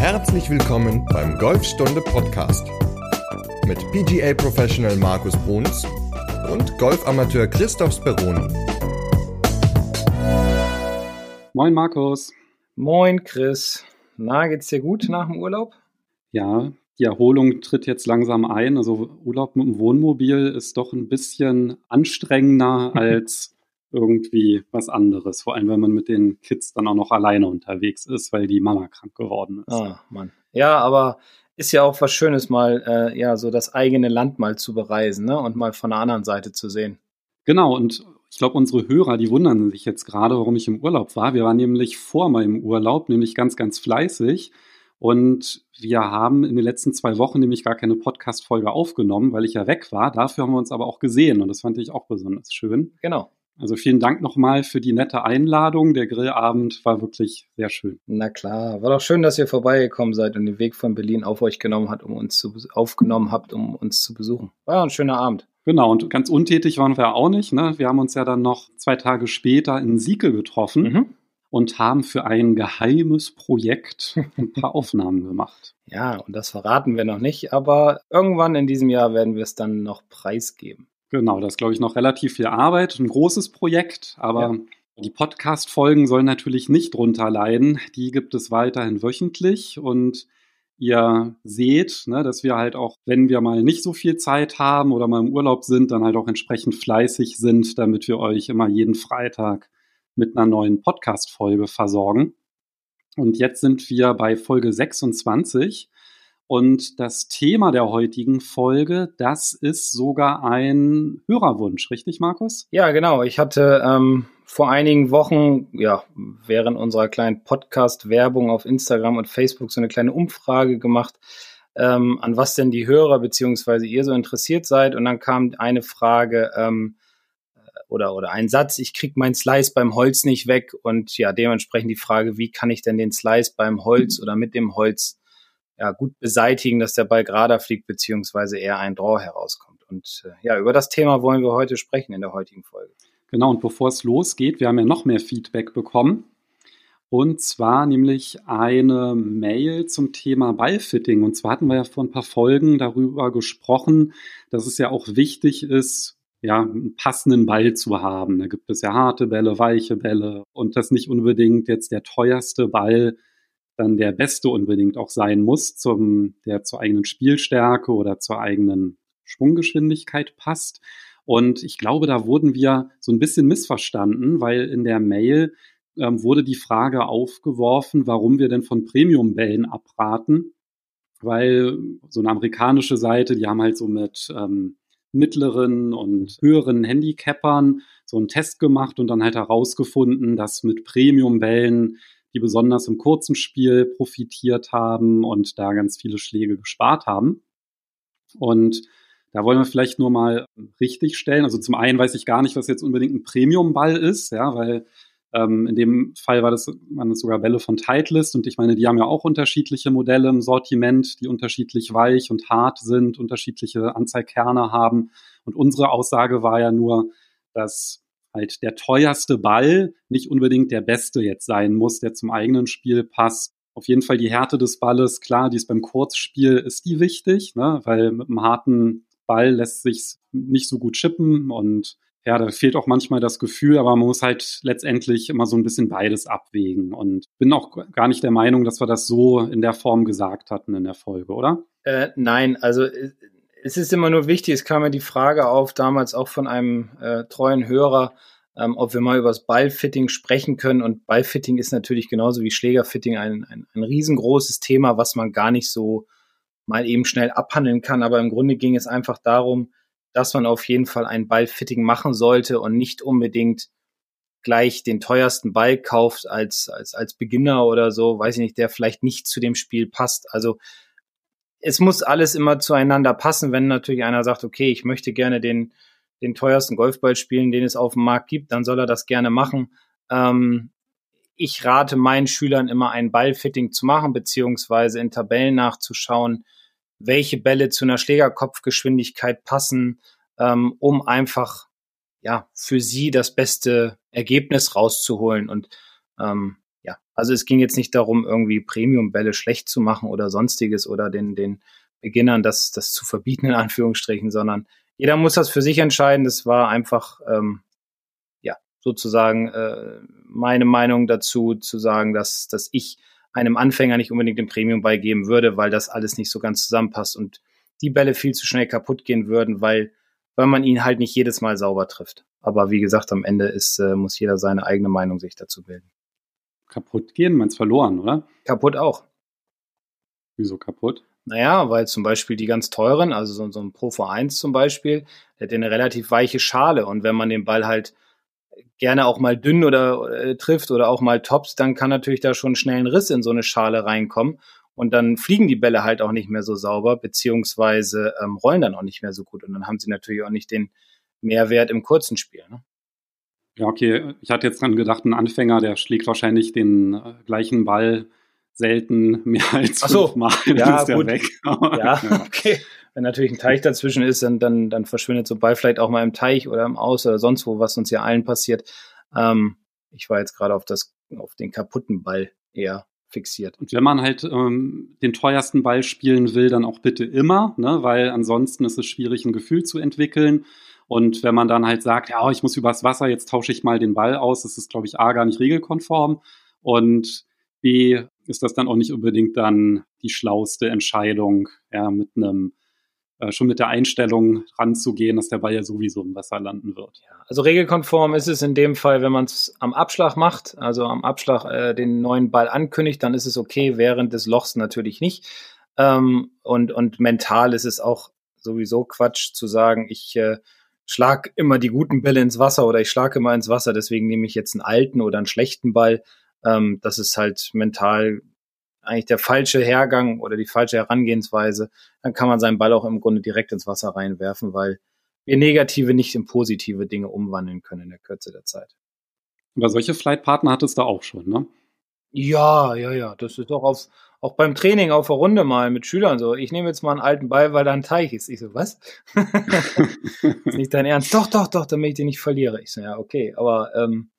Herzlich willkommen beim Golfstunde Podcast mit PGA Professional Markus Bruns und Golfamateur Christoph Speroni. Moin Markus. Moin Chris. Na, geht's dir gut nach dem Urlaub? Ja, die Erholung tritt jetzt langsam ein. Also Urlaub mit dem Wohnmobil ist doch ein bisschen anstrengender als irgendwie was anderes. Vor allem, wenn man mit den Kids dann auch noch alleine unterwegs ist, weil die Mama krank geworden ist. Ah, Mann. Ja, aber ist ja auch was Schönes, mal äh, ja so das eigene Land mal zu bereisen ne? und mal von der anderen Seite zu sehen. Genau, und ich glaube, unsere Hörer, die wundern sich jetzt gerade, warum ich im Urlaub war. Wir waren nämlich vor meinem Urlaub, nämlich ganz, ganz fleißig. Und wir haben in den letzten zwei Wochen nämlich gar keine Podcast-Folge aufgenommen, weil ich ja weg war. Dafür haben wir uns aber auch gesehen und das fand ich auch besonders schön. Genau. Also vielen Dank nochmal für die nette Einladung. Der Grillabend war wirklich sehr schön. Na klar, war doch schön, dass ihr vorbeigekommen seid und den Weg von Berlin auf euch genommen habt, um uns zu aufgenommen habt, um uns zu besuchen. War ja ein schöner Abend. Genau, und ganz untätig waren wir auch nicht. Ne? Wir haben uns ja dann noch zwei Tage später in Sieke getroffen mhm. und haben für ein geheimes Projekt ein paar Aufnahmen gemacht. Ja, und das verraten wir noch nicht, aber irgendwann in diesem Jahr werden wir es dann noch preisgeben. Genau, das ist, glaube ich, noch relativ viel Arbeit, ein großes Projekt, aber ja. die Podcast-Folgen sollen natürlich nicht drunter leiden. Die gibt es weiterhin wöchentlich und ihr seht, ne, dass wir halt auch, wenn wir mal nicht so viel Zeit haben oder mal im Urlaub sind, dann halt auch entsprechend fleißig sind, damit wir euch immer jeden Freitag mit einer neuen Podcast-Folge versorgen. Und jetzt sind wir bei Folge 26 und das Thema der heutigen Folge, das ist sogar ein Hörerwunsch, richtig, Markus? Ja, genau. Ich hatte ähm, vor einigen Wochen, ja, während unserer kleinen Podcast-Werbung auf Instagram und Facebook so eine kleine Umfrage gemacht, ähm, an was denn die Hörer beziehungsweise ihr so interessiert seid. Und dann kam eine Frage ähm, oder, oder ein Satz, ich krieg mein Slice beim Holz nicht weg. Und ja, dementsprechend die Frage, wie kann ich denn den Slice beim Holz oder mit dem Holz ja, gut beseitigen, dass der Ball gerader fliegt, beziehungsweise eher ein Draw herauskommt. Und äh, ja, über das Thema wollen wir heute sprechen in der heutigen Folge. Genau, und bevor es losgeht, wir haben ja noch mehr Feedback bekommen. Und zwar nämlich eine Mail zum Thema Ballfitting. Und zwar hatten wir ja vor ein paar Folgen darüber gesprochen, dass es ja auch wichtig ist, ja, einen passenden Ball zu haben. Da gibt es ja harte Bälle, weiche Bälle und dass nicht unbedingt jetzt der teuerste Ball dann der Beste unbedingt auch sein muss, zum, der zur eigenen Spielstärke oder zur eigenen Schwunggeschwindigkeit passt. Und ich glaube, da wurden wir so ein bisschen missverstanden, weil in der Mail ähm, wurde die Frage aufgeworfen, warum wir denn von Premium-Bällen abraten. Weil so eine amerikanische Seite, die haben halt so mit ähm, mittleren und höheren Handicappern so einen Test gemacht und dann halt herausgefunden, dass mit Premium-Bällen die besonders im kurzen Spiel profitiert haben und da ganz viele Schläge gespart haben. Und da wollen wir vielleicht nur mal richtig stellen. Also zum einen weiß ich gar nicht, was jetzt unbedingt ein Premium-Ball ist, ja, weil ähm, in dem Fall war das, waren das sogar Bälle von Titleist und ich meine, die haben ja auch unterschiedliche Modelle im Sortiment, die unterschiedlich weich und hart sind, unterschiedliche Anzahl Kerne haben. Und unsere Aussage war ja nur, dass halt der teuerste Ball nicht unbedingt der beste jetzt sein muss, der zum eigenen Spiel passt. Auf jeden Fall die Härte des Balles, klar, die ist beim Kurzspiel, ist die wichtig, ne? weil mit einem harten Ball lässt sich nicht so gut chippen und ja, da fehlt auch manchmal das Gefühl, aber man muss halt letztendlich immer so ein bisschen beides abwägen. Und bin auch gar nicht der Meinung, dass wir das so in der Form gesagt hatten in der Folge, oder? Äh, nein, also äh, es ist immer nur wichtig, es kam ja die Frage auf, damals auch von einem äh, treuen Hörer, ähm, ob wir mal über das Ballfitting sprechen können. Und Ballfitting ist natürlich genauso wie Schlägerfitting ein, ein, ein riesengroßes Thema, was man gar nicht so mal eben schnell abhandeln kann. Aber im Grunde ging es einfach darum, dass man auf jeden Fall ein Ballfitting machen sollte und nicht unbedingt gleich den teuersten Ball kauft als, als, als Beginner oder so, weiß ich nicht, der vielleicht nicht zu dem Spiel passt. Also es muss alles immer zueinander passen, wenn natürlich einer sagt, okay, ich möchte gerne den, den teuersten Golfball spielen, den es auf dem Markt gibt, dann soll er das gerne machen. Ähm, ich rate meinen Schülern immer ein Ballfitting zu machen, beziehungsweise in Tabellen nachzuschauen, welche Bälle zu einer Schlägerkopfgeschwindigkeit passen, ähm, um einfach ja für sie das beste Ergebnis rauszuholen. Und ähm, ja, also es ging jetzt nicht darum, irgendwie Premium-Bälle schlecht zu machen oder sonstiges oder den, den Beginnern das, das zu verbieten, in Anführungsstrichen, sondern jeder muss das für sich entscheiden. Das war einfach, ähm, ja, sozusagen äh, meine Meinung dazu, zu sagen, dass, dass ich einem Anfänger nicht unbedingt den Premium beigeben würde, weil das alles nicht so ganz zusammenpasst und die Bälle viel zu schnell kaputt gehen würden, weil, weil man ihn halt nicht jedes Mal sauber trifft. Aber wie gesagt, am Ende ist, äh, muss jeder seine eigene Meinung sich dazu bilden. Kaputt gehen, meinst verloren, oder? Kaputt auch. Wieso kaputt? Naja, weil zum Beispiel die ganz teuren, also so, so ein Pro V1 zum Beispiel, der hat eine relativ weiche Schale und wenn man den Ball halt gerne auch mal dünn oder äh, trifft oder auch mal tops, dann kann natürlich da schon schnell ein Riss in so eine Schale reinkommen und dann fliegen die Bälle halt auch nicht mehr so sauber, beziehungsweise ähm, rollen dann auch nicht mehr so gut und dann haben sie natürlich auch nicht den Mehrwert im kurzen Spiel. Ne? Ja, okay. Ich hatte jetzt dran gedacht, ein Anfänger, der schlägt wahrscheinlich den äh, gleichen Ball selten mehr als Ach so. fünfmal. Ja, ist der gut. weg. Ja, okay. Wenn natürlich ein Teich dazwischen ist, dann, dann, dann verschwindet so ein Ball vielleicht auch mal im Teich oder im Aus oder sonst wo, was uns ja allen passiert. Ähm, ich war jetzt gerade auf das, auf den kaputten Ball eher fixiert. Und wenn man halt ähm, den teuersten Ball spielen will, dann auch bitte immer, ne? weil ansonsten ist es schwierig, ein Gefühl zu entwickeln. Und wenn man dann halt sagt, ja, ich muss übers Wasser, jetzt tausche ich mal den Ball aus, das ist, glaube ich, A, gar nicht regelkonform. Und B, ist das dann auch nicht unbedingt dann die schlauste Entscheidung, ja, mit einem, äh, schon mit der Einstellung ranzugehen, dass der Ball ja sowieso im Wasser landen wird. Ja, also regelkonform ist es in dem Fall, wenn man es am Abschlag macht, also am Abschlag äh, den neuen Ball ankündigt, dann ist es okay, während des Lochs natürlich nicht. Ähm, und, und mental ist es auch sowieso Quatsch zu sagen, ich äh, schlag immer die guten Bälle ins Wasser oder ich schlage immer ins Wasser, deswegen nehme ich jetzt einen alten oder einen schlechten Ball. Ähm, das ist halt mental eigentlich der falsche Hergang oder die falsche Herangehensweise. Dann kann man seinen Ball auch im Grunde direkt ins Wasser reinwerfen, weil wir negative nicht in positive Dinge umwandeln können in der Kürze der Zeit. Aber solche Flightpartner hattest du auch schon, ne? Ja, ja, ja. Das ist doch auf, auch beim Training auf der Runde mal mit Schülern so. Ich nehme jetzt mal einen alten Ball, weil da ein Teich ist. Ich so, was? ist nicht dein Ernst? Doch, doch, doch, damit ich den nicht verliere. Ich so, ja, okay. Aber ähm,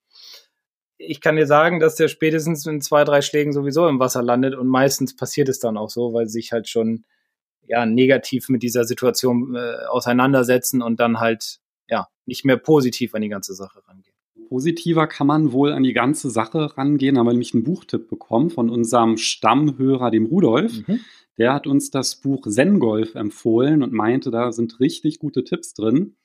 ich kann dir sagen, dass der spätestens in zwei, drei Schlägen sowieso im Wasser landet und meistens passiert es dann auch so, weil sie sich halt schon ja negativ mit dieser Situation äh, auseinandersetzen und dann halt ja nicht mehr positiv an die ganze Sache rangehen. Positiver kann man wohl an die ganze Sache rangehen, haben wir nämlich einen Buchtipp bekommen von unserem Stammhörer, dem Rudolf. Mhm. Der hat uns das Buch Zen Golf empfohlen und meinte, da sind richtig gute Tipps drin,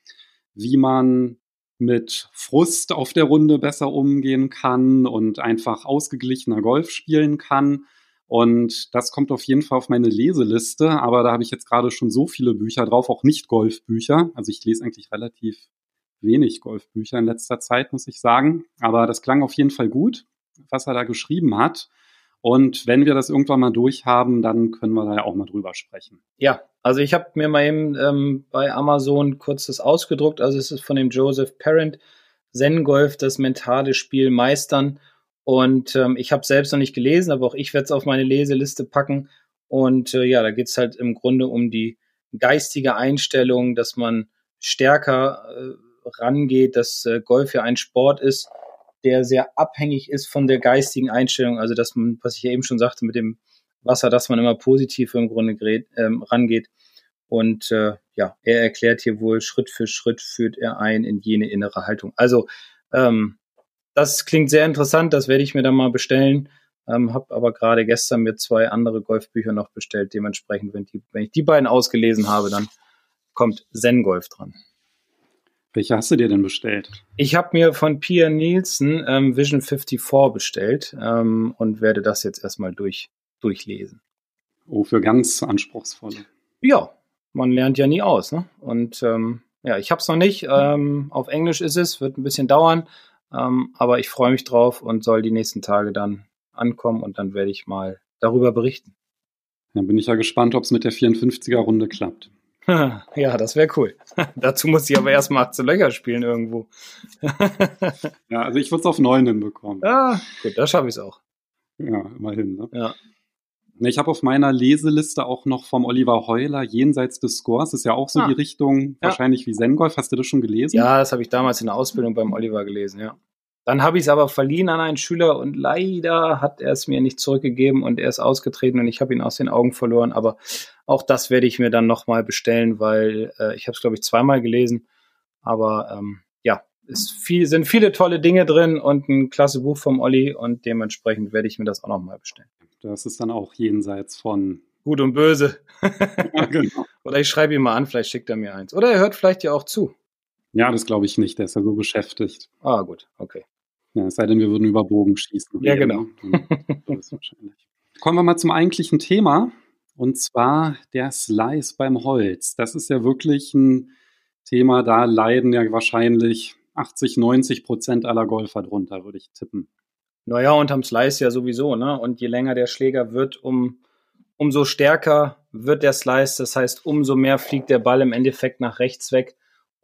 wie man mit Frust auf der Runde besser umgehen kann und einfach ausgeglichener Golf spielen kann. Und das kommt auf jeden Fall auf meine Leseliste, aber da habe ich jetzt gerade schon so viele Bücher drauf, auch nicht Golfbücher. Also ich lese eigentlich relativ wenig Golfbücher in letzter Zeit, muss ich sagen. Aber das klang auf jeden Fall gut, was er da geschrieben hat. Und wenn wir das irgendwann mal durchhaben, dann können wir da ja auch mal drüber sprechen. Ja, also ich habe mir mal eben ähm, bei Amazon kurz das ausgedruckt. Also es ist von dem Joseph Parent, Zen Golf, das mentale Spiel meistern. Und ähm, ich habe selbst noch nicht gelesen, aber auch ich werde es auf meine Leseliste packen. Und äh, ja, da geht's halt im Grunde um die geistige Einstellung, dass man stärker äh, rangeht, dass äh, Golf ja ein Sport ist, der sehr abhängig ist von der geistigen Einstellung. Also dass man, was ich ja eben schon sagte, mit dem Wasser, dass man immer positiv im Grunde gerät, ähm, rangeht. Und äh, ja, er erklärt hier wohl, Schritt für Schritt führt er ein in jene innere Haltung. Also ähm, das klingt sehr interessant, das werde ich mir dann mal bestellen. Ähm, habe aber gerade gestern mir zwei andere Golfbücher noch bestellt. Dementsprechend, wenn, die, wenn ich die beiden ausgelesen habe, dann kommt Zen Golf dran. Welche hast du dir denn bestellt? Ich habe mir von Pia Nielsen ähm, Vision 54 bestellt ähm, und werde das jetzt erstmal durch, durchlesen. Oh, für ganz anspruchsvolle. Ja, man lernt ja nie aus. Ne? Und ähm, ja, ich habe es noch nicht. Ähm, auf Englisch ist es, wird ein bisschen dauern, ähm, aber ich freue mich drauf und soll die nächsten Tage dann ankommen und dann werde ich mal darüber berichten. Dann bin ich ja gespannt, ob es mit der 54er-Runde klappt. Ja, das wäre cool. Dazu muss ich aber erstmal 18 Löcher spielen irgendwo. Ja, also ich würde es auf 9 hinbekommen. ah, gut, da schaffe ich es auch. Ja, immerhin. Ne? Ja. Ne, Ich habe auf meiner Leseliste auch noch vom Oliver Heuler Jenseits des Scores. Ist ja auch so Ah. die Richtung, Ja. wahrscheinlich wie Zen Golf. Hast du das schon gelesen? ja, das habe ich damals in der Ausbildung beim Oliver gelesen, ja. Dann habe ich es aber verliehen an einen Schüler und leider hat er es mir nicht zurückgegeben und er ist ausgetreten und ich habe ihn aus den Augen verloren. Aber auch das werde ich mir dann nochmal bestellen, weil äh, ich habe es, glaube ich, zweimal gelesen. Aber ähm, ja, es viel, sind viele tolle Dinge drin und ein klasse Buch vom Olli und dementsprechend werde ich mir das auch nochmal bestellen. Das ist dann auch jenseits von Gut und böse. ja, genau. Oder ich schreibe ihn mal an, vielleicht schickt er mir eins. Oder er hört vielleicht ja auch zu. Ja, das glaube ich nicht, der ist ja so beschäftigt. Ah, gut, okay. Ja, es sei denn, wir würden über Bogen schießen. Ja, genau. Kommen wir mal zum eigentlichen Thema. Und zwar der Slice beim Holz. Das ist ja wirklich ein Thema, da leiden ja wahrscheinlich 80, 90 Prozent aller Golfer drunter, würde ich tippen. Naja, unterm Slice ja sowieso, ne? Und je länger der Schläger wird, um, umso stärker wird der Slice. Das heißt, umso mehr fliegt der Ball im Endeffekt nach rechts weg.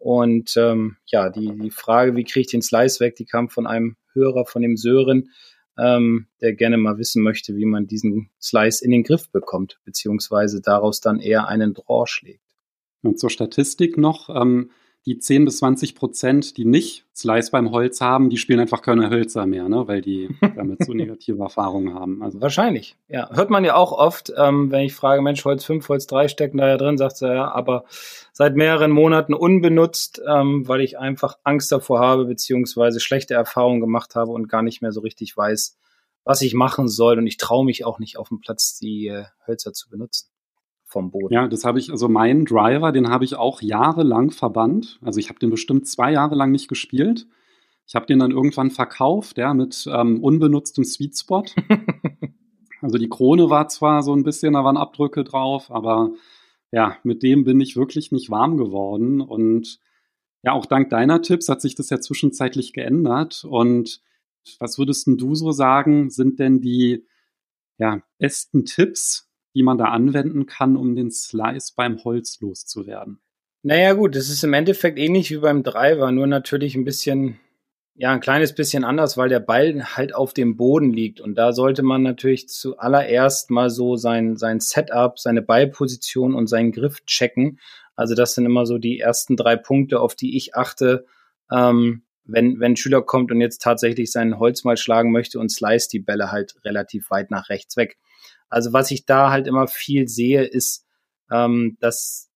Und ähm, ja, die, die Frage, wie kriege ich den Slice weg, die kam von einem Hörer, von dem Sören, ähm, der gerne mal wissen möchte, wie man diesen Slice in den Griff bekommt, beziehungsweise daraus dann eher einen Draw schlägt. Und zur Statistik noch, ähm, die 10 bis 20 Prozent, die nicht Slice beim Holz haben, die spielen einfach keine Hölzer mehr, ne? weil die damit so negative Erfahrungen haben. Also Wahrscheinlich, ja. Hört man ja auch oft, ähm, wenn ich frage, Mensch, Holz 5, Holz 3 stecken da ja drin, sagt er ja, aber seit mehreren Monaten unbenutzt, ähm, weil ich einfach Angst davor habe, beziehungsweise schlechte Erfahrungen gemacht habe und gar nicht mehr so richtig weiß, was ich machen soll. Und ich traue mich auch nicht auf dem Platz, die äh, Hölzer zu benutzen vom Boden. Ja, das habe ich, also meinen Driver, den habe ich auch jahrelang verbannt. Also ich habe den bestimmt zwei Jahre lang nicht gespielt. Ich habe den dann irgendwann verkauft, ja, mit ähm, unbenutztem Sweet Spot. also die Krone war zwar so ein bisschen, da waren Abdrücke drauf, aber ja, mit dem bin ich wirklich nicht warm geworden. Und ja, auch dank deiner Tipps hat sich das ja zwischenzeitlich geändert. Und was würdest du so sagen, sind denn die ja, besten Tipps, die man da anwenden kann, um den Slice beim Holz loszuwerden? Naja gut, das ist im Endeffekt ähnlich wie beim Driver, nur natürlich ein bisschen, ja, ein kleines bisschen anders, weil der Ball halt auf dem Boden liegt. Und da sollte man natürlich zuallererst mal so sein, sein Setup, seine Ballposition und seinen Griff checken. Also das sind immer so die ersten drei Punkte, auf die ich achte, ähm, wenn, wenn ein Schüler kommt und jetzt tatsächlich seinen Holz mal schlagen möchte und slice die Bälle halt relativ weit nach rechts weg. Also was ich da halt immer viel sehe, ist, ähm, dass,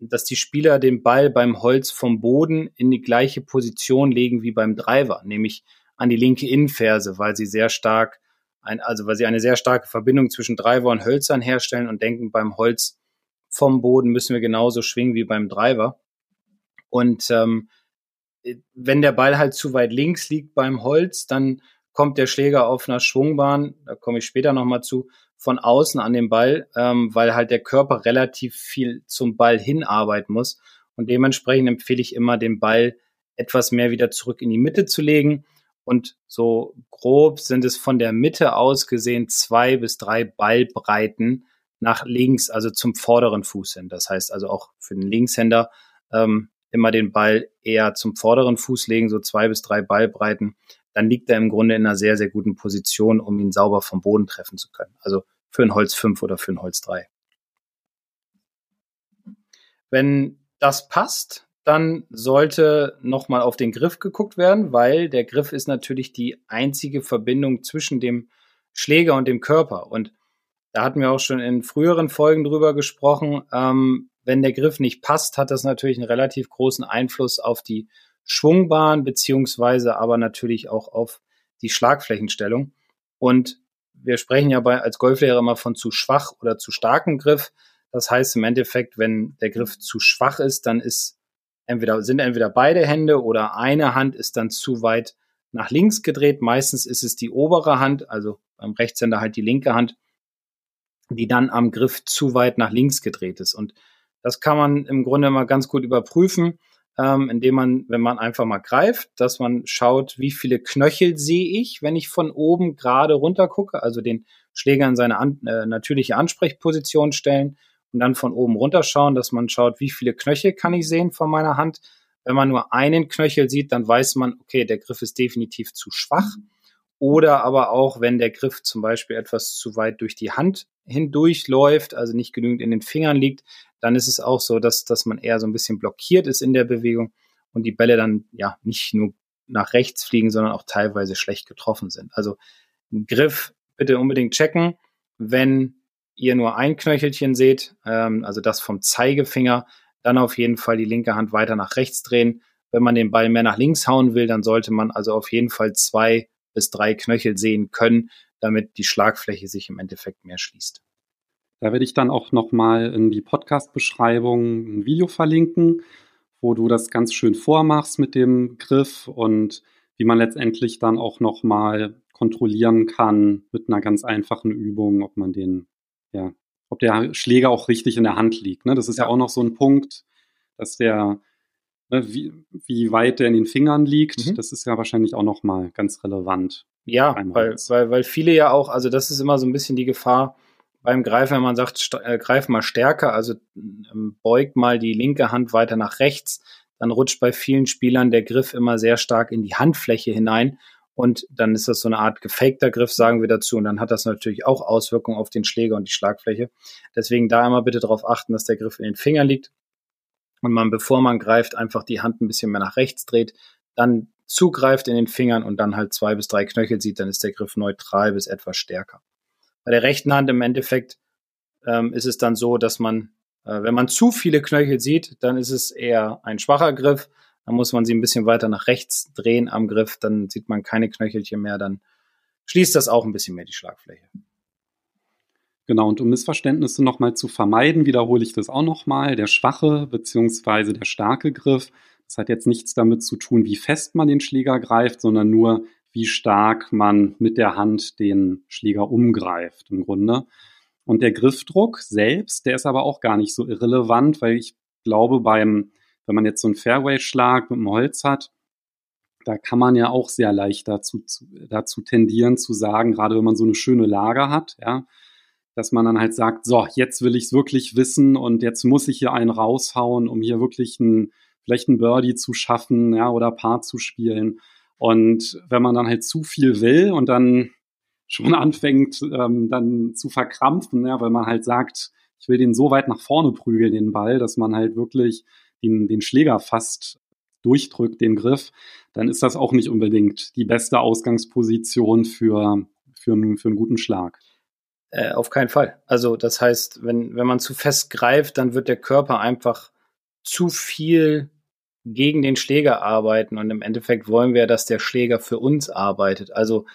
dass die Spieler den Ball beim Holz vom Boden in die gleiche Position legen wie beim Driver, nämlich an die linke Innenferse, weil sie sehr stark, ein, also weil sie eine sehr starke Verbindung zwischen Driver und Hölzern herstellen und denken, beim Holz vom Boden müssen wir genauso schwingen wie beim Driver. Und ähm, wenn der Ball halt zu weit links liegt beim Holz, dann kommt der Schläger auf einer Schwungbahn, da komme ich später nochmal zu, von außen an den Ball, ähm, weil halt der Körper relativ viel zum Ball hinarbeiten muss. Und dementsprechend empfehle ich immer, den Ball etwas mehr wieder zurück in die Mitte zu legen. Und so grob sind es von der Mitte aus gesehen zwei bis drei Ballbreiten nach links, also zum vorderen Fuß hin. Das heißt also auch für den Linkshänder ähm, immer den Ball eher zum vorderen Fuß legen, so zwei bis drei Ballbreiten dann liegt er im Grunde in einer sehr, sehr guten Position, um ihn sauber vom Boden treffen zu können. Also für ein Holz 5 oder für ein Holz 3. Wenn das passt, dann sollte nochmal auf den Griff geguckt werden, weil der Griff ist natürlich die einzige Verbindung zwischen dem Schläger und dem Körper. Und da hatten wir auch schon in früheren Folgen drüber gesprochen. Ähm, wenn der Griff nicht passt, hat das natürlich einen relativ großen Einfluss auf die Schwungbahn beziehungsweise aber natürlich auch auf die Schlagflächenstellung. Und wir sprechen ja bei, als Golflehrer immer von zu schwach oder zu starkem Griff. Das heißt im Endeffekt, wenn der Griff zu schwach ist, dann ist entweder, sind entweder beide Hände oder eine Hand ist dann zu weit nach links gedreht. Meistens ist es die obere Hand, also beim Rechtshänder halt die linke Hand, die dann am Griff zu weit nach links gedreht ist. Und das kann man im Grunde mal ganz gut überprüfen ähm, indem man, wenn man einfach mal greift, dass man schaut, wie viele Knöchel sehe ich, wenn ich von oben gerade runter gucke, also den Schläger in seine an, äh, natürliche Ansprechposition stellen und dann von oben runter schauen, dass man schaut, wie viele Knöchel kann ich sehen von meiner Hand. Wenn man nur einen Knöchel sieht, dann weiß man, okay, der Griff ist definitiv zu schwach. Oder aber auch, wenn der Griff zum Beispiel etwas zu weit durch die Hand hindurchläuft, also nicht genügend in den Fingern liegt, dann ist es auch so, dass, dass man eher so ein bisschen blockiert ist in der Bewegung und die Bälle dann ja nicht nur nach rechts fliegen, sondern auch teilweise schlecht getroffen sind. Also Griff bitte unbedingt checken, wenn ihr nur ein Knöchelchen seht, ähm, also das vom Zeigefinger, dann auf jeden Fall die linke Hand weiter nach rechts drehen. Wenn man den Ball mehr nach links hauen will, dann sollte man also auf jeden Fall zwei bis drei Knöchel sehen können, damit die Schlagfläche sich im Endeffekt mehr schließt. Da werde ich dann auch nochmal in die Podcast-Beschreibung ein Video verlinken, wo du das ganz schön vormachst mit dem Griff und wie man letztendlich dann auch nochmal kontrollieren kann mit einer ganz einfachen Übung, ob man den, ja, ob der Schläger auch richtig in der Hand liegt. Ne? Das ist ja. ja auch noch so ein Punkt, dass der, ne, wie, wie weit der in den Fingern liegt, mhm. das ist ja wahrscheinlich auch nochmal ganz relevant. Ja, weil, weil, weil viele ja auch, also das ist immer so ein bisschen die Gefahr, beim Greifen, wenn man sagt, äh, greif mal stärker, also ähm, beugt mal die linke Hand weiter nach rechts, dann rutscht bei vielen Spielern der Griff immer sehr stark in die Handfläche hinein und dann ist das so eine Art gefakter Griff, sagen wir dazu, und dann hat das natürlich auch Auswirkungen auf den Schläger und die Schlagfläche. Deswegen da immer bitte darauf achten, dass der Griff in den Fingern liegt und man, bevor man greift, einfach die Hand ein bisschen mehr nach rechts dreht, dann zugreift in den Fingern und dann halt zwei bis drei Knöchel sieht, dann ist der Griff neutral bis etwas stärker. Bei der rechten Hand im Endeffekt ähm, ist es dann so, dass man, äh, wenn man zu viele Knöchel sieht, dann ist es eher ein schwacher Griff. Dann muss man sie ein bisschen weiter nach rechts drehen am Griff, dann sieht man keine Knöchelchen mehr, dann schließt das auch ein bisschen mehr die Schlagfläche. Genau, und um Missverständnisse nochmal zu vermeiden, wiederhole ich das auch nochmal. Der schwache bzw. der starke Griff, das hat jetzt nichts damit zu tun, wie fest man den Schläger greift, sondern nur, wie stark man mit der Hand den Schläger umgreift im Grunde. Und der Griffdruck selbst, der ist aber auch gar nicht so irrelevant, weil ich glaube, beim, wenn man jetzt so einen Fairway-Schlag mit dem Holz hat, da kann man ja auch sehr leicht dazu, dazu tendieren zu sagen, gerade wenn man so eine schöne Lage hat, ja, dass man dann halt sagt, so, jetzt will ich es wirklich wissen und jetzt muss ich hier einen raushauen, um hier wirklich ein, vielleicht ein Birdie zu schaffen, ja, oder Paar zu spielen. Und wenn man dann halt zu viel will und dann schon anfängt, ähm, dann zu verkrampfen, ja, weil man halt sagt, ich will den so weit nach vorne prügeln, den Ball, dass man halt wirklich den, den Schläger fast durchdrückt, den Griff, dann ist das auch nicht unbedingt die beste Ausgangsposition für, für, einen, für einen guten Schlag. Äh, auf keinen Fall. Also das heißt, wenn, wenn man zu fest greift, dann wird der Körper einfach zu viel gegen den Schläger arbeiten und im Endeffekt wollen wir, dass der Schläger für uns arbeitet. Also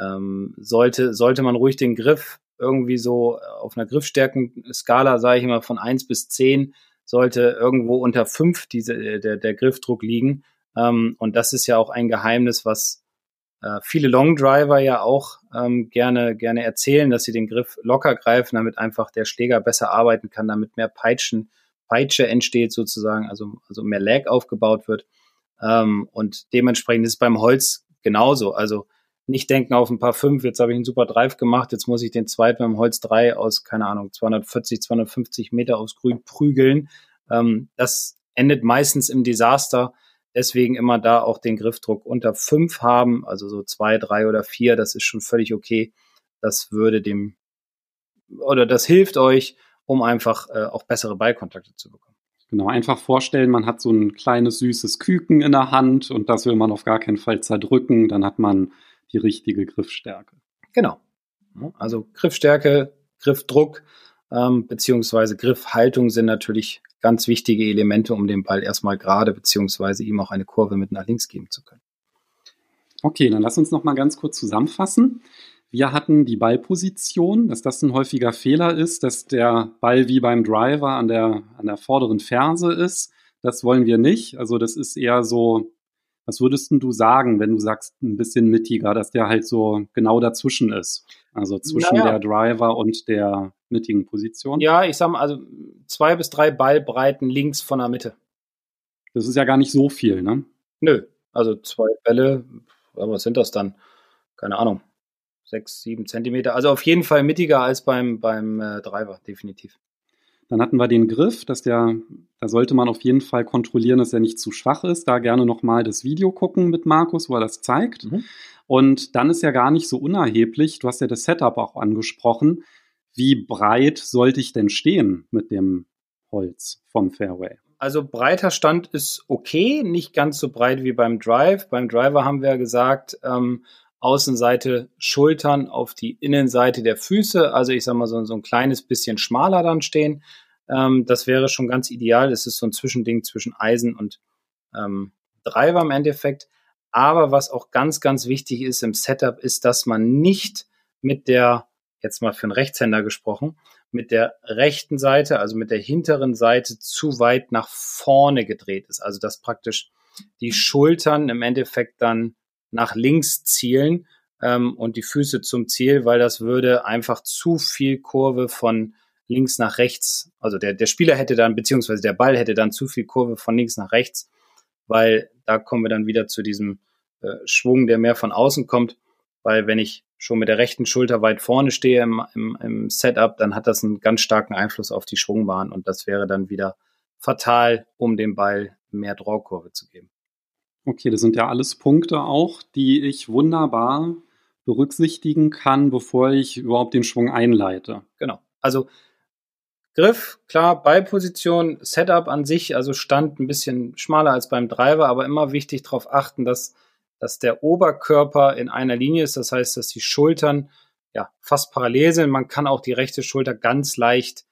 ähm, sollte, sollte man ruhig den Griff irgendwie so auf einer Griffstärkenskala, sage ich immer, von eins bis zehn sollte irgendwo unter fünf diese, äh, der, der Griffdruck liegen. Ähm, und das ist ja auch ein Geheimnis, was äh, viele Longdriver ja auch ähm, gerne, gerne erzählen, dass sie den Griff locker greifen, damit einfach der Schläger besser arbeiten kann, damit mehr Peitschen Peitsche entsteht sozusagen, also, also mehr Lag aufgebaut wird. Ähm, und dementsprechend ist es beim Holz genauso. Also nicht denken auf ein paar fünf, jetzt habe ich einen super Drive gemacht, jetzt muss ich den zweiten beim Holz drei aus, keine Ahnung, 240, 250 Meter aufs Grün prügeln. Ähm, das endet meistens im Desaster. Deswegen immer da auch den Griffdruck unter fünf haben, also so zwei, drei oder vier, das ist schon völlig okay. Das würde dem, oder das hilft euch, um einfach äh, auch bessere Ballkontakte zu bekommen. Genau, einfach vorstellen, man hat so ein kleines süßes Küken in der Hand und das will man auf gar keinen Fall zerdrücken, dann hat man die richtige Griffstärke. Genau. Also Griffstärke, Griffdruck ähm, beziehungsweise Griffhaltung sind natürlich ganz wichtige Elemente, um den Ball erstmal gerade beziehungsweise ihm auch eine Kurve mit nach links geben zu können. Okay, dann lass uns noch mal ganz kurz zusammenfassen. Wir hatten die Ballposition, dass das ein häufiger Fehler ist, dass der Ball wie beim Driver an der, an der vorderen Ferse ist. Das wollen wir nicht. Also das ist eher so, was würdest du sagen, wenn du sagst, ein bisschen mittiger, dass der halt so genau dazwischen ist? Also zwischen naja. der Driver und der mittigen Position? Ja, ich sag mal, also zwei bis drei Ballbreiten links von der Mitte. Das ist ja gar nicht so viel, ne? Nö, also zwei Bälle, was sind das dann? Keine Ahnung sechs, sieben Zentimeter. Also auf jeden Fall mittiger als beim, beim äh, Driver, definitiv. Dann hatten wir den Griff, dass der, da sollte man auf jeden Fall kontrollieren, dass er nicht zu schwach ist. Da gerne nochmal das Video gucken mit Markus, wo er das zeigt. Mhm. Und dann ist ja gar nicht so unerheblich, du hast ja das Setup auch angesprochen. Wie breit sollte ich denn stehen mit dem Holz vom Fairway? Also breiter Stand ist okay, nicht ganz so breit wie beim Drive. Beim Driver haben wir ja gesagt, ähm, Außenseite Schultern auf die Innenseite der Füße, also ich sag mal so, so ein kleines bisschen schmaler dann stehen. Ähm, das wäre schon ganz ideal. Es ist so ein Zwischending zwischen Eisen und ähm, Driver im Endeffekt. Aber was auch ganz, ganz wichtig ist im Setup, ist, dass man nicht mit der, jetzt mal für einen Rechtshänder gesprochen, mit der rechten Seite, also mit der hinteren Seite zu weit nach vorne gedreht ist. Also dass praktisch die Schultern im Endeffekt dann nach links zielen ähm, und die Füße zum Ziel, weil das würde einfach zu viel Kurve von links nach rechts, also der, der Spieler hätte dann, beziehungsweise der Ball hätte dann zu viel Kurve von links nach rechts, weil da kommen wir dann wieder zu diesem äh, Schwung, der mehr von außen kommt, weil wenn ich schon mit der rechten Schulter weit vorne stehe im, im, im Setup, dann hat das einen ganz starken Einfluss auf die Schwungbahn und das wäre dann wieder fatal, um dem Ball mehr Drawkurve zu geben. Okay, das sind ja alles Punkte auch, die ich wunderbar berücksichtigen kann, bevor ich überhaupt den Schwung einleite. Genau. Also Griff, klar, Ballposition, Setup an sich, also Stand ein bisschen schmaler als beim Driver, aber immer wichtig darauf achten, dass, dass der Oberkörper in einer Linie ist. Das heißt, dass die Schultern ja fast parallel sind. Man kann auch die rechte Schulter ganz leicht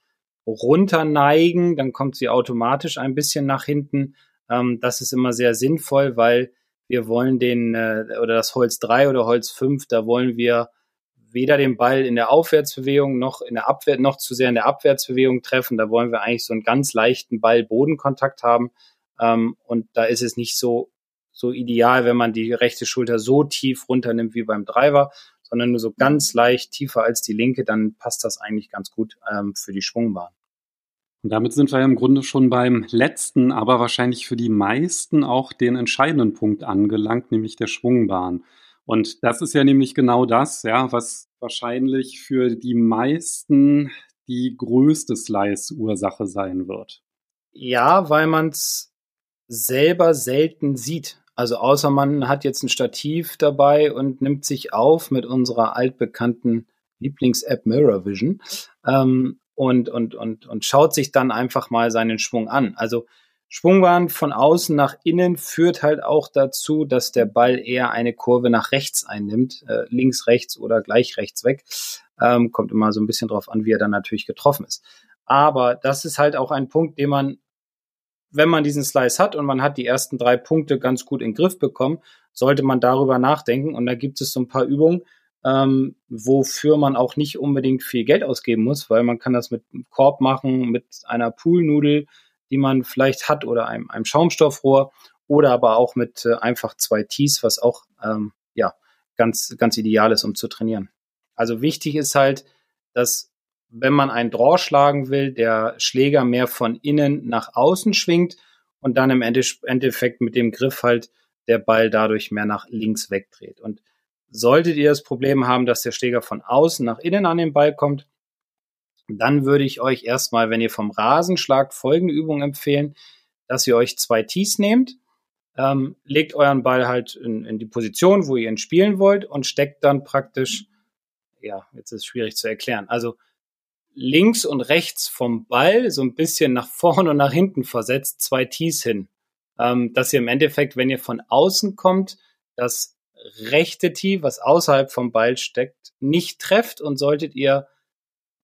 runterneigen, dann kommt sie automatisch ein bisschen nach hinten. Ähm, das ist immer sehr sinnvoll, weil wir wollen den, äh, oder das Holz 3 oder Holz 5, da wollen wir weder den Ball in der Aufwärtsbewegung noch in der Abwehr, noch zu sehr in der Abwärtsbewegung treffen. Da wollen wir eigentlich so einen ganz leichten Ball-Bodenkontakt haben. Ähm, und da ist es nicht so, so ideal, wenn man die rechte Schulter so tief runternimmt wie beim Driver, sondern nur so ganz leicht tiefer als die linke, dann passt das eigentlich ganz gut ähm, für die Schwungbahn. Und damit sind wir im Grunde schon beim letzten, aber wahrscheinlich für die meisten auch den entscheidenden Punkt angelangt, nämlich der Schwungbahn. Und das ist ja nämlich genau das, ja, was wahrscheinlich für die meisten die größte Slice-Ursache sein wird. Ja, weil man es selber selten sieht. Also außer man hat jetzt ein Stativ dabei und nimmt sich auf mit unserer altbekannten Lieblings-App Mirror Vision. Ähm, und, und, und, und schaut sich dann einfach mal seinen Schwung an. Also Schwungbahn von außen nach innen führt halt auch dazu, dass der Ball eher eine Kurve nach rechts einnimmt, äh, links, rechts oder gleich rechts weg. Ähm, kommt immer so ein bisschen drauf an, wie er dann natürlich getroffen ist. Aber das ist halt auch ein Punkt, den man, wenn man diesen Slice hat und man hat die ersten drei Punkte ganz gut in den Griff bekommen, sollte man darüber nachdenken. Und da gibt es so ein paar Übungen, ähm, wofür man auch nicht unbedingt viel Geld ausgeben muss, weil man kann das mit einem Korb machen, mit einer Poolnudel, die man vielleicht hat oder einem, einem Schaumstoffrohr oder aber auch mit äh, einfach zwei Tees, was auch ähm, ja ganz ganz ideal ist, um zu trainieren. Also wichtig ist halt, dass wenn man einen Draw schlagen will, der Schläger mehr von innen nach außen schwingt und dann im Endeffekt mit dem Griff halt der Ball dadurch mehr nach links wegdreht. Und Solltet ihr das Problem haben, dass der Schläger von außen nach innen an den Ball kommt, dann würde ich euch erstmal, wenn ihr vom Rasen schlagt, folgende Übung empfehlen, dass ihr euch zwei Tees nehmt, ähm, legt euren Ball halt in, in die Position, wo ihr ihn spielen wollt und steckt dann praktisch, ja, jetzt ist es schwierig zu erklären, also links und rechts vom Ball so ein bisschen nach vorne und nach hinten versetzt, zwei Tees hin. Ähm, dass ihr im Endeffekt, wenn ihr von außen kommt, das rechte Tee, was außerhalb vom Ball steckt, nicht trefft und solltet ihr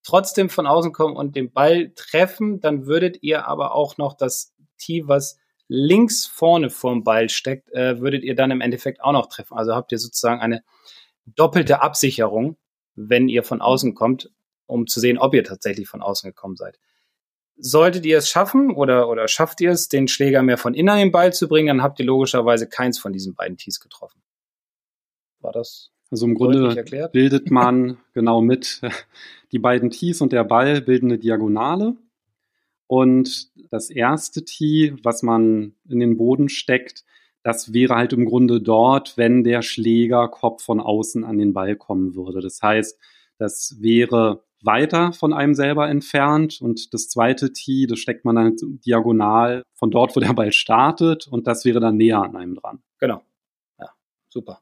trotzdem von außen kommen und den Ball treffen, dann würdet ihr aber auch noch das Tee, was links vorne vorm Ball steckt, äh, würdet ihr dann im Endeffekt auch noch treffen. Also habt ihr sozusagen eine doppelte Absicherung, wenn ihr von außen kommt, um zu sehen, ob ihr tatsächlich von außen gekommen seid. Solltet ihr es schaffen oder, oder schafft ihr es, den Schläger mehr von innen an den Ball zu bringen, dann habt ihr logischerweise keins von diesen beiden Tees getroffen. War das also im Grunde bildet man genau mit die beiden Tees und der Ball bilden eine Diagonale. Und das erste Tee, was man in den Boden steckt, das wäre halt im Grunde dort, wenn der Schlägerkopf von außen an den Ball kommen würde. Das heißt, das wäre weiter von einem selber entfernt und das zweite Tee, das steckt man dann diagonal von dort, wo der Ball startet und das wäre dann näher an einem dran. Genau. Ja, super.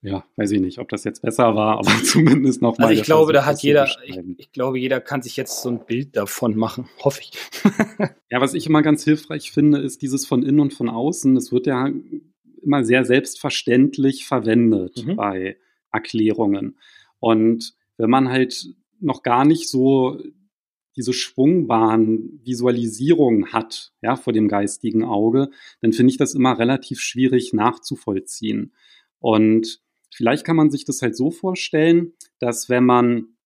Ja, weiß ich nicht, ob das jetzt besser war, aber zumindest noch mal. Also ich glaube, da hat jeder, ich, ich, glaube, jeder kann sich jetzt so ein Bild davon machen, hoffe ich. ja, was ich immer ganz hilfreich finde, ist dieses von innen und von außen. Das wird ja immer sehr selbstverständlich verwendet mhm. bei Erklärungen. Und wenn man halt noch gar nicht so diese schwungbaren Visualisierung hat, ja, vor dem geistigen Auge, dann finde ich das immer relativ schwierig nachzuvollziehen. Und vielleicht kann man sich das halt so vorstellen, dass wenn man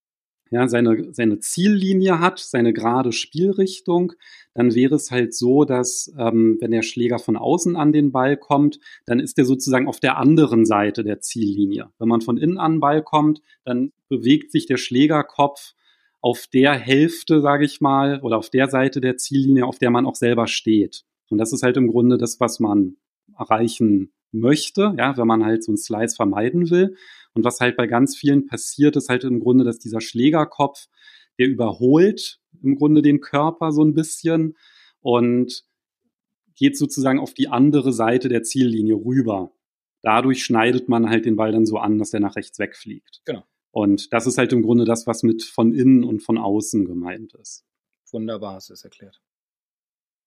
ja, seine, seine Ziellinie hat, seine gerade Spielrichtung, dann wäre es halt so, dass ähm, wenn der Schläger von außen an den Ball kommt, dann ist er sozusagen auf der anderen Seite der Ziellinie. Wenn man von innen an den Ball kommt, dann bewegt sich der Schlägerkopf auf der Hälfte, sage ich mal, oder auf der Seite der Ziellinie, auf der man auch selber steht. Und das ist halt im Grunde das, was man erreichen möchte, ja, wenn man halt so einen Slice vermeiden will. Und was halt bei ganz vielen passiert, ist halt im Grunde, dass dieser Schlägerkopf, der überholt im Grunde den Körper so ein bisschen und geht sozusagen auf die andere Seite der Ziellinie rüber. Dadurch schneidet man halt den Ball dann so an, dass der nach rechts wegfliegt. Genau. Und das ist halt im Grunde das, was mit von innen und von außen gemeint ist. Wunderbar, hast du es erklärt.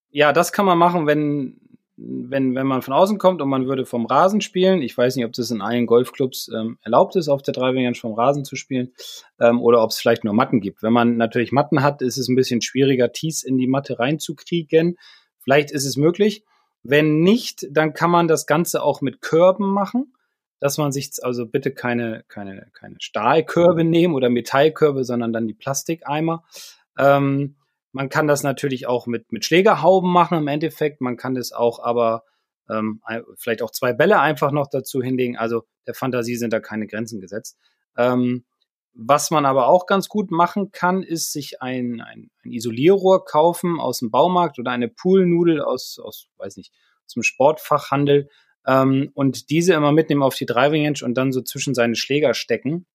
Ja, das kann man machen, wenn wenn, wenn man von außen kommt und man würde vom Rasen spielen, ich weiß nicht, ob das in allen Golfclubs ähm, erlaubt ist, auf der Driving vom Rasen zu spielen, ähm, oder ob es vielleicht nur Matten gibt. Wenn man natürlich Matten hat, ist es ein bisschen schwieriger, Tees in die Matte reinzukriegen. Vielleicht ist es möglich. Wenn nicht, dann kann man das Ganze auch mit Körben machen, dass man sich also bitte keine, keine, keine Stahlkörbe nehmen oder Metallkörbe, sondern dann die Plastikeimer. Ähm, man kann das natürlich auch mit, mit Schlägerhauben machen im Endeffekt. Man kann das auch aber ähm, vielleicht auch zwei Bälle einfach noch dazu hinlegen. Also der Fantasie sind da keine Grenzen gesetzt. Ähm, was man aber auch ganz gut machen kann, ist sich ein, ein, ein Isolierrohr kaufen aus dem Baumarkt oder eine Poolnudel aus, aus weiß nicht, dem Sportfachhandel ähm, und diese immer mitnehmen auf die Driving Range und dann so zwischen seine Schläger stecken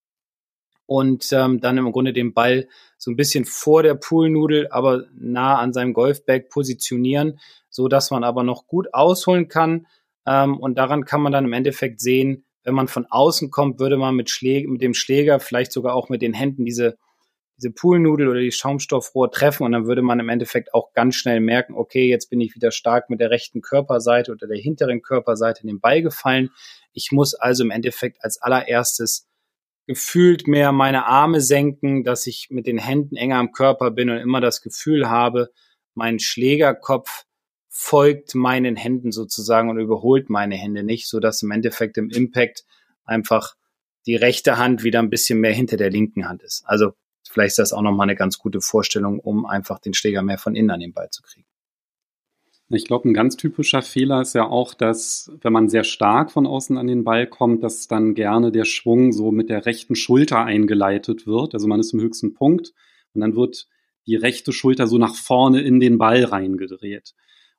und ähm, dann im Grunde den Ball so ein bisschen vor der Poolnudel, aber nah an seinem Golfbag positionieren, so dass man aber noch gut ausholen kann. Ähm, und daran kann man dann im Endeffekt sehen, wenn man von außen kommt, würde man mit, Schläg mit dem Schläger, vielleicht sogar auch mit den Händen diese, diese Poolnudel oder die Schaumstoffrohr treffen und dann würde man im Endeffekt auch ganz schnell merken, okay, jetzt bin ich wieder stark mit der rechten Körperseite oder der hinteren Körperseite in den Ball gefallen. Ich muss also im Endeffekt als allererstes gefühlt mehr meine Arme senken, dass ich mit den Händen enger am Körper bin und immer das Gefühl habe, mein Schlägerkopf folgt meinen Händen sozusagen und überholt meine Hände nicht, so dass im Endeffekt im Impact einfach die rechte Hand wieder ein bisschen mehr hinter der linken Hand ist. Also vielleicht ist das auch nochmal eine ganz gute Vorstellung, um einfach den Schläger mehr von innen an den Ball zu kriegen. Ich glaube, ein ganz typischer Fehler ist ja auch, dass wenn man sehr stark von außen an den Ball kommt, dass dann gerne der Schwung so mit der rechten Schulter eingeleitet wird. Also man ist im höchsten Punkt und dann wird die rechte Schulter so nach vorne in den Ball reingedreht.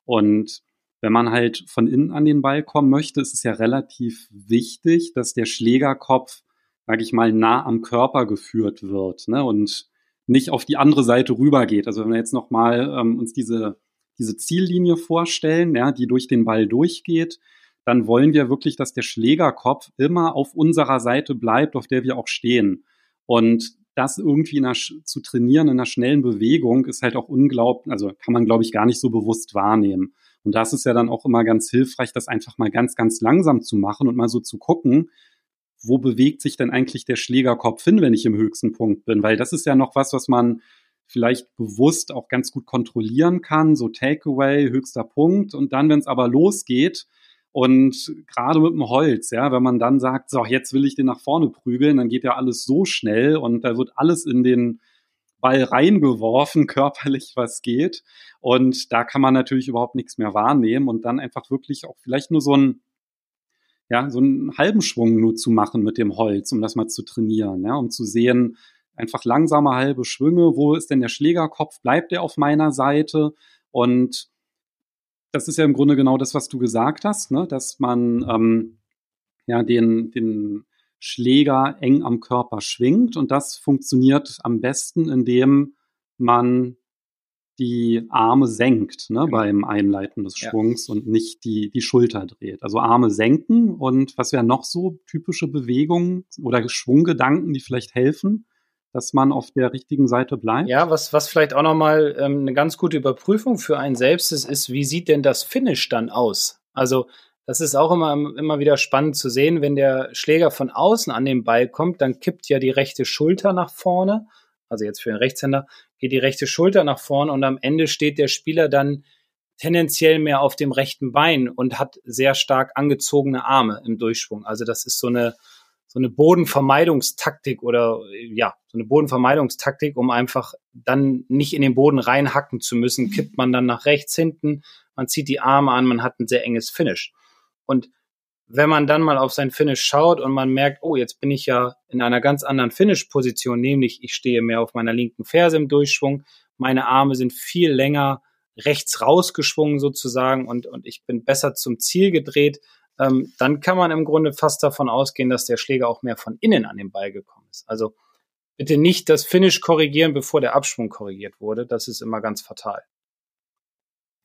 Und wenn man halt von innen an den Ball kommen möchte, ist es ja relativ wichtig, dass der Schlägerkopf, sage ich mal, nah am Körper geführt wird ne? und nicht auf die andere Seite rübergeht. Also wenn wir jetzt nochmal ähm, uns diese diese Ziellinie vorstellen, ja, die durch den Ball durchgeht, dann wollen wir wirklich, dass der Schlägerkopf immer auf unserer Seite bleibt, auf der wir auch stehen. Und das irgendwie einer, zu trainieren in einer schnellen Bewegung ist halt auch unglaublich, also kann man, glaube ich, gar nicht so bewusst wahrnehmen. Und das ist ja dann auch immer ganz hilfreich, das einfach mal ganz, ganz langsam zu machen und mal so zu gucken, wo bewegt sich denn eigentlich der Schlägerkopf hin, wenn ich im höchsten Punkt bin? Weil das ist ja noch was, was man vielleicht bewusst auch ganz gut kontrollieren kann, so Takeaway, höchster Punkt. Und dann, wenn es aber losgeht, und gerade mit dem Holz, ja, wenn man dann sagt, so, jetzt will ich den nach vorne prügeln, dann geht ja alles so schnell und da wird alles in den Ball reingeworfen, körperlich was geht. Und da kann man natürlich überhaupt nichts mehr wahrnehmen und dann einfach wirklich auch vielleicht nur so ein ja, so einen halben Schwung nur zu machen mit dem Holz, um das mal zu trainieren, ja, um zu sehen, einfach langsame halbe Schwünge. Wo ist denn der Schlägerkopf? Bleibt er auf meiner Seite? Und das ist ja im Grunde genau das, was du gesagt hast, ne? dass man ähm, ja den, den Schläger eng am Körper schwingt. Und das funktioniert am besten, indem man die Arme senkt ne, genau. beim Einleiten des Schwungs ja. und nicht die, die Schulter dreht. Also Arme senken und was wären noch so typische Bewegungen oder Schwunggedanken, die vielleicht helfen, dass man auf der richtigen Seite bleibt? Ja, was, was vielleicht auch nochmal ähm, eine ganz gute Überprüfung für einen selbst ist, ist, wie sieht denn das Finish dann aus? Also das ist auch immer, immer wieder spannend zu sehen, wenn der Schläger von außen an den Ball kommt, dann kippt ja die rechte Schulter nach vorne. Also jetzt für den Rechtshänder geht die rechte Schulter nach vorne und am Ende steht der Spieler dann tendenziell mehr auf dem rechten Bein und hat sehr stark angezogene Arme im Durchschwung. Also das ist so eine, so eine Bodenvermeidungstaktik oder ja, so eine Bodenvermeidungstaktik, um einfach dann nicht in den Boden reinhacken zu müssen, kippt man dann nach rechts hinten, man zieht die Arme an, man hat ein sehr enges Finish. Und wenn man dann mal auf sein Finish schaut und man merkt, oh, jetzt bin ich ja in einer ganz anderen Finish-Position, nämlich ich stehe mehr auf meiner linken Ferse im Durchschwung, meine Arme sind viel länger rechts rausgeschwungen sozusagen und, und ich bin besser zum Ziel gedreht, ähm, dann kann man im Grunde fast davon ausgehen, dass der Schläger auch mehr von innen an den Ball gekommen ist. Also bitte nicht das Finish korrigieren, bevor der Abschwung korrigiert wurde. Das ist immer ganz fatal.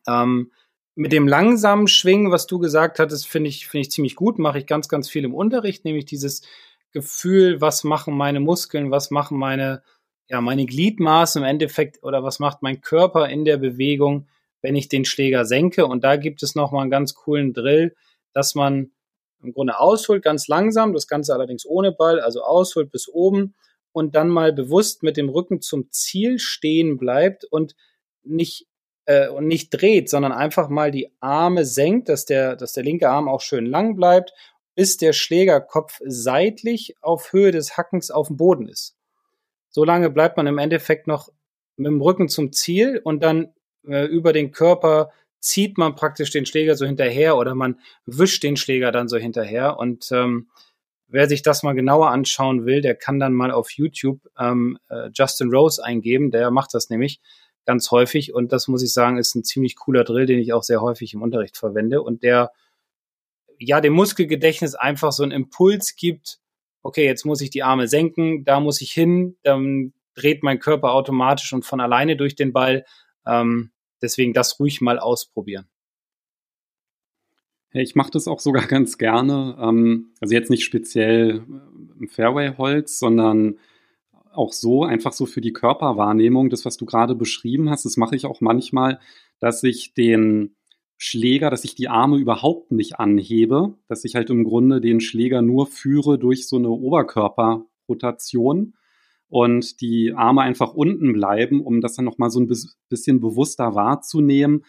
Ähm, mit dem langsamen Schwingen, was du gesagt hattest, finde ich, finde ich ziemlich gut, mache ich ganz, ganz viel im Unterricht, nämlich dieses Gefühl, was machen meine Muskeln, was machen meine, ja, meine Gliedmaße im Endeffekt oder was macht mein Körper in der Bewegung, wenn ich den Schläger senke. Und da gibt es nochmal einen ganz coolen Drill, dass man im Grunde ausholt, ganz langsam, das Ganze allerdings ohne Ball, also ausholt bis oben und dann mal bewusst mit dem Rücken zum Ziel stehen bleibt und nicht äh, und nicht dreht, sondern einfach mal die Arme senkt, dass der, dass der linke Arm auch schön lang bleibt, bis der Schlägerkopf seitlich auf Höhe des Hackens auf dem Boden ist. So lange bleibt man im Endeffekt noch mit dem Rücken zum Ziel und dann äh, über den Körper zieht man praktisch den Schläger so hinterher oder man wischt den Schläger dann so hinterher. Und ähm, wer sich das mal genauer anschauen will, der kann dann mal auf YouTube ähm, äh, Justin Rose eingeben, der macht das nämlich ganz häufig. Und das muss ich sagen, ist ein ziemlich cooler Drill, den ich auch sehr häufig im Unterricht verwende und der ja dem Muskelgedächtnis einfach so einen Impuls gibt. Okay, jetzt muss ich die Arme senken, da muss ich hin, dann dreht mein Körper automatisch und von alleine durch den Ball. Ähm, deswegen das ruhig mal ausprobieren. ich mache das auch sogar ganz gerne. Ähm, also jetzt nicht speziell im Fairway-Holz, sondern auch so, einfach so für die Körperwahrnehmung, das, was du gerade beschrieben hast, das mache ich auch manchmal, dass ich den Schläger, dass ich die Arme überhaupt nicht anhebe, dass ich halt im Grunde den Schläger nur führe durch so eine Oberkörperrotation und die Arme einfach unten bleiben, um das dann nochmal so ein bisschen bewusster wahrzunehmen.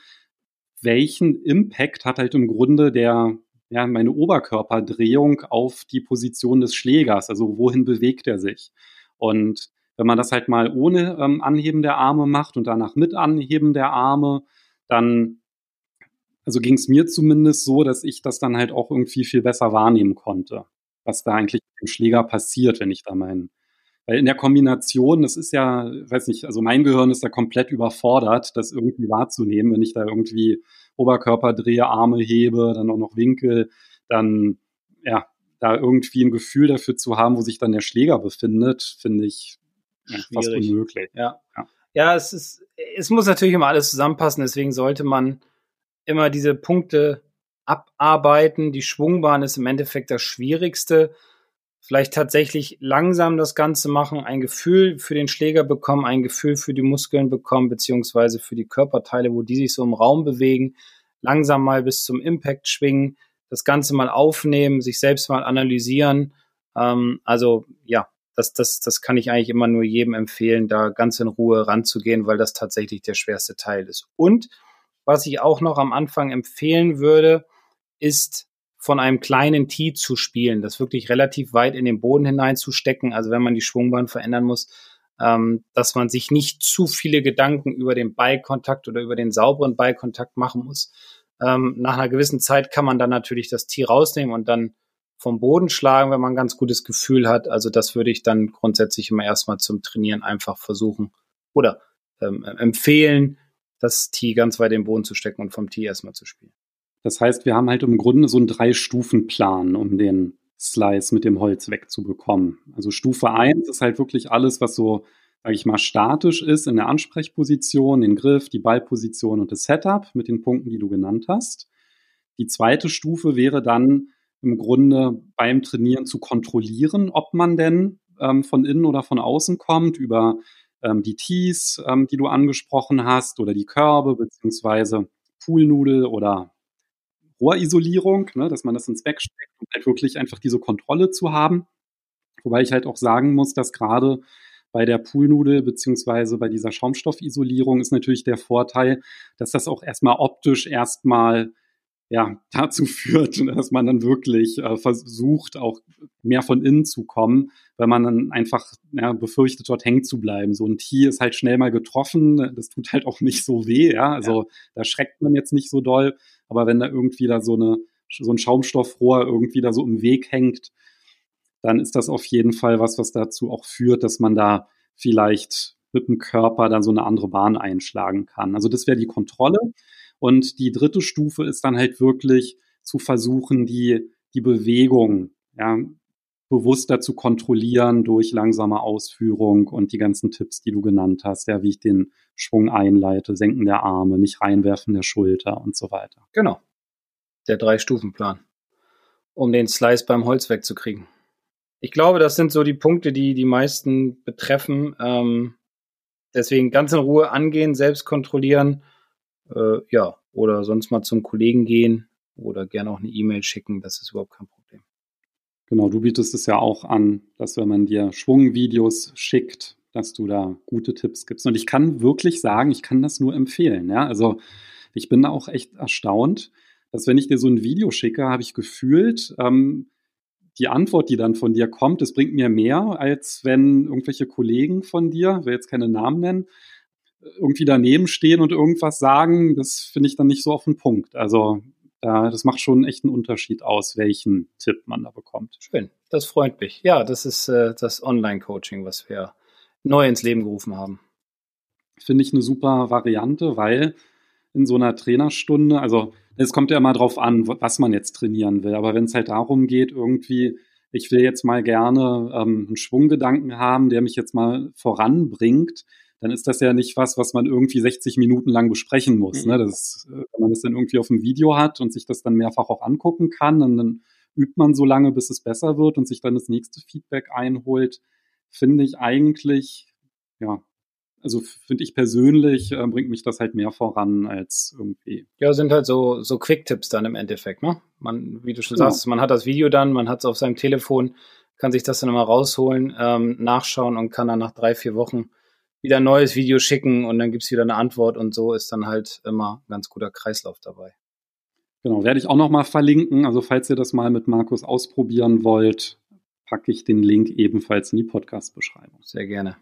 Welchen Impact hat halt im Grunde der, ja, meine Oberkörperdrehung auf die Position des Schlägers? Also wohin bewegt er sich? Und wenn man das halt mal ohne ähm, Anheben der Arme macht und danach mit Anheben der Arme, dann, also ging es mir zumindest so, dass ich das dann halt auch irgendwie viel besser wahrnehmen konnte, was da eigentlich im Schläger passiert, wenn ich da meinen weil in der Kombination, das ist ja, weiß nicht, also mein Gehirn ist da komplett überfordert, das irgendwie wahrzunehmen, wenn ich da irgendwie Oberkörper drehe, Arme hebe, dann auch noch Winkel, dann ja, da irgendwie ein Gefühl dafür zu haben, wo sich dann der Schläger befindet, finde ich Schwierig. fast unmöglich. Ja. ja. Ja, es ist, es muss natürlich immer alles zusammenpassen, deswegen sollte man immer diese Punkte abarbeiten. Die Schwungbahn ist im Endeffekt das Schwierigste. Vielleicht tatsächlich langsam das Ganze machen, ein Gefühl für den Schläger bekommen, ein Gefühl für die Muskeln bekommen, beziehungsweise für die Körperteile, wo die sich so im Raum bewegen. Langsam mal bis zum Impact schwingen das Ganze mal aufnehmen, sich selbst mal analysieren. Ähm, also ja, das, das, das kann ich eigentlich immer nur jedem empfehlen, da ganz in Ruhe ranzugehen, weil das tatsächlich der schwerste Teil ist. Und was ich auch noch am Anfang empfehlen würde, ist von einem kleinen Tee zu spielen, das wirklich relativ weit in den Boden hineinzustecken. Also wenn man die Schwungbahn verändern muss, ähm, dass man sich nicht zu viele Gedanken über den Beikontakt oder über den sauberen Beikontakt machen muss, ähm, nach einer gewissen Zeit kann man dann natürlich das Tier rausnehmen und dann vom Boden schlagen, wenn man ein ganz gutes Gefühl hat. Also das würde ich dann grundsätzlich immer erstmal zum Trainieren einfach versuchen oder ähm, empfehlen, das Tee ganz weit im Boden zu stecken und vom Tee erstmal zu spielen. Das heißt, wir haben halt im Grunde so einen Drei-Stufen-Plan, um den Slice mit dem Holz wegzubekommen. Also Stufe 1 ist halt wirklich alles, was so sage ich mal, statisch ist in der Ansprechposition, den Griff, die Ballposition und das Setup mit den Punkten, die du genannt hast. Die zweite Stufe wäre dann im Grunde beim Trainieren zu kontrollieren, ob man denn ähm, von innen oder von außen kommt, über ähm, die Tees, ähm, die du angesprochen hast, oder die Körbe, beziehungsweise Poolnudel oder Rohrisolierung, ne, dass man das ins Back steckt und halt wirklich einfach diese Kontrolle zu haben. Wobei ich halt auch sagen muss, dass gerade bei der Poolnudel beziehungsweise bei dieser Schaumstoffisolierung ist natürlich der Vorteil, dass das auch erstmal optisch erstmal ja, dazu führt, dass man dann wirklich äh, versucht, auch mehr von innen zu kommen, weil man dann einfach ja, befürchtet, dort hängen zu bleiben. So ein Tier ist halt schnell mal getroffen, das tut halt auch nicht so weh, ja. Also ja. da schreckt man jetzt nicht so doll, aber wenn da irgendwie da so eine so ein Schaumstoffrohr irgendwie da so im Weg hängt, dann ist das auf jeden Fall was, was dazu auch führt, dass man da vielleicht mit dem Körper dann so eine andere Bahn einschlagen kann. Also das wäre die Kontrolle. Und die dritte Stufe ist dann halt wirklich zu versuchen, die, die Bewegung ja, bewusster zu kontrollieren durch langsame Ausführung und die ganzen Tipps, die du genannt hast, ja, wie ich den Schwung einleite, Senken der Arme, nicht reinwerfen der Schulter und so weiter. Genau. Der Drei-Stufen-Plan, um den Slice beim Holz wegzukriegen. Ich glaube, das sind so die Punkte, die die meisten betreffen. Ähm, deswegen ganz in Ruhe angehen, selbst kontrollieren äh, ja, oder sonst mal zum Kollegen gehen oder gerne auch eine E-Mail schicken, das ist überhaupt kein Problem. Genau, du bietest es ja auch an, dass wenn man dir Schwungvideos schickt, dass du da gute Tipps gibst. Und ich kann wirklich sagen, ich kann das nur empfehlen. Ja? Also ich bin da auch echt erstaunt, dass wenn ich dir so ein Video schicke, habe ich gefühlt, ähm, die Antwort, die dann von dir kommt, das bringt mir mehr, als wenn irgendwelche Kollegen von dir, will jetzt keine Namen nennen, irgendwie daneben stehen und irgendwas sagen, das finde ich dann nicht so auf den Punkt. Also da, das macht schon echt einen Unterschied aus, welchen Tipp man da bekommt. Schön, das freut mich. Ja, das ist äh, das Online-Coaching, was wir neu ins Leben gerufen haben. Finde ich eine super Variante, weil in so einer Trainerstunde, also es kommt ja immer drauf an, was man jetzt trainieren will, aber wenn es halt darum geht, irgendwie, ich will jetzt mal gerne ähm, einen Schwunggedanken haben, der mich jetzt mal voranbringt, dann ist das ja nicht was, was man irgendwie 60 Minuten lang besprechen muss. Ne? Mhm. Ne? Das, äh, wenn man das dann irgendwie auf dem Video hat und sich das dann mehrfach auch angucken kann, und dann übt man so lange, bis es besser wird und sich dann das nächste Feedback einholt, finde ich eigentlich, ja, also finde ich persönlich, äh, bringt mich das halt mehr voran als irgendwie. Ja, sind halt so, so Quick-Tipps dann im Endeffekt, ne? Man, wie du schon genau. sagst, man hat das Video dann, man hat es auf seinem Telefon, kann sich das dann immer rausholen, ähm, nachschauen und kann dann nach drei, vier Wochen wieder ein neues Video schicken und dann gibt's wieder eine Antwort und so ist dann halt immer ein ganz guter Kreislauf dabei. Genau, werde ich auch nochmal verlinken. Also falls ihr das mal mit Markus ausprobieren wollt, packe ich den Link ebenfalls in die Podcast-Beschreibung. Sehr gerne.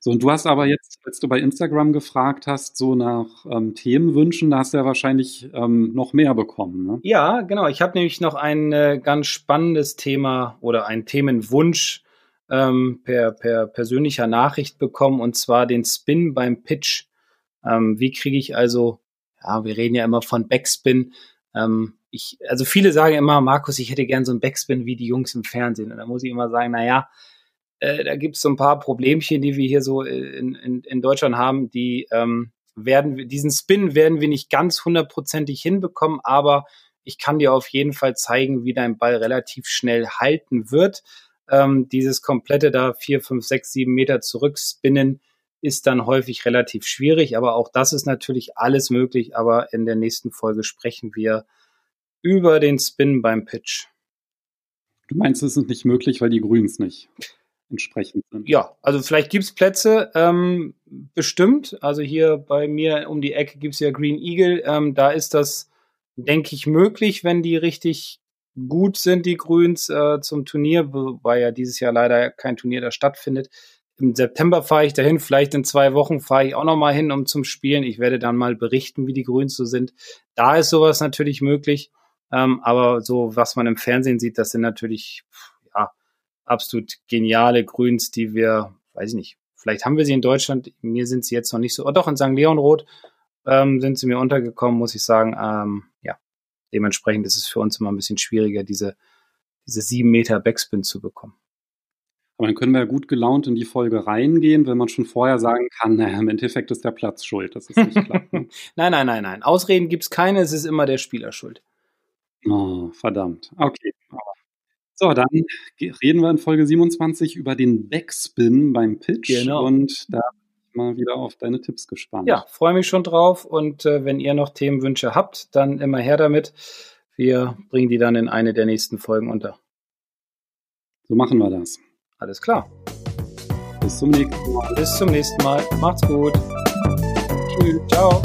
So, und du hast aber jetzt, als du bei Instagram gefragt hast, so nach ähm, Themenwünschen, da hast du ja wahrscheinlich ähm, noch mehr bekommen. Ne? Ja, genau. Ich habe nämlich noch ein äh, ganz spannendes Thema oder einen Themenwunsch ähm, per, per persönlicher Nachricht bekommen und zwar den Spin beim Pitch. Ähm, wie kriege ich also, ja, wir reden ja immer von Backspin. Ähm, ich, also viele sagen immer, Markus, ich hätte gern so ein Backspin wie die Jungs im Fernsehen. Und da muss ich immer sagen, na ja, äh, da gibt es so ein paar Problemchen, die wir hier so in, in, in Deutschland haben, die ähm, werden, diesen Spin werden wir nicht ganz hundertprozentig hinbekommen, aber ich kann dir auf jeden Fall zeigen, wie dein Ball relativ schnell halten wird. Ähm, dieses komplette da vier, fünf, sechs, sieben Meter zurückspinnen ist dann häufig relativ schwierig, aber auch das ist natürlich alles möglich. Aber in der nächsten Folge sprechen wir über den Spin beim Pitch. Du meinst, es ist nicht möglich, weil die Grüns nicht entsprechend sind? Ja, also vielleicht gibt's Plätze, ähm, bestimmt. Also hier bei mir um die Ecke gibt's ja Green Eagle. Ähm, da ist das, denke ich, möglich, wenn die richtig gut sind, die Grüns äh, zum Turnier, weil ja dieses Jahr leider kein Turnier da stattfindet. Im September fahre ich dahin, vielleicht in zwei Wochen fahre ich auch noch mal hin, um zum Spielen. Ich werde dann mal berichten, wie die Grüns so sind. Da ist sowas natürlich möglich, ähm, aber so was man im Fernsehen sieht, das sind natürlich ja absolut geniale Grüns, die wir, weiß ich nicht, vielleicht haben wir sie in Deutschland. Mir sind sie jetzt noch nicht so. Oh, doch in St. Leonrod ähm, sind sie mir untergekommen, muss ich sagen. Ähm, ja, Dementsprechend ist es für uns immer ein bisschen schwieriger, diese, diese sieben Meter Backspin zu bekommen. Aber dann können wir ja gut gelaunt in die Folge reingehen, wenn man schon vorher sagen kann, naja, im Endeffekt ist der Platz schuld, dass es nicht klappt. Ne? nein, nein, nein, nein. Ausreden gibt es keine, es ist immer der Spieler schuld. Oh, verdammt. Okay. So, dann reden wir in Folge 27 über den Backspin beim Pitch. Genau. Und da mal wieder auf deine Tipps gespannt. Ja, freue mich schon drauf. Und äh, wenn ihr noch Themenwünsche habt, dann immer her damit. Wir bringen die dann in eine der nächsten Folgen unter. So machen wir das. Alles klar. Bis zum nächsten Mal. Bis zum nächsten Mal. Macht's gut. Tschüss. Ciao.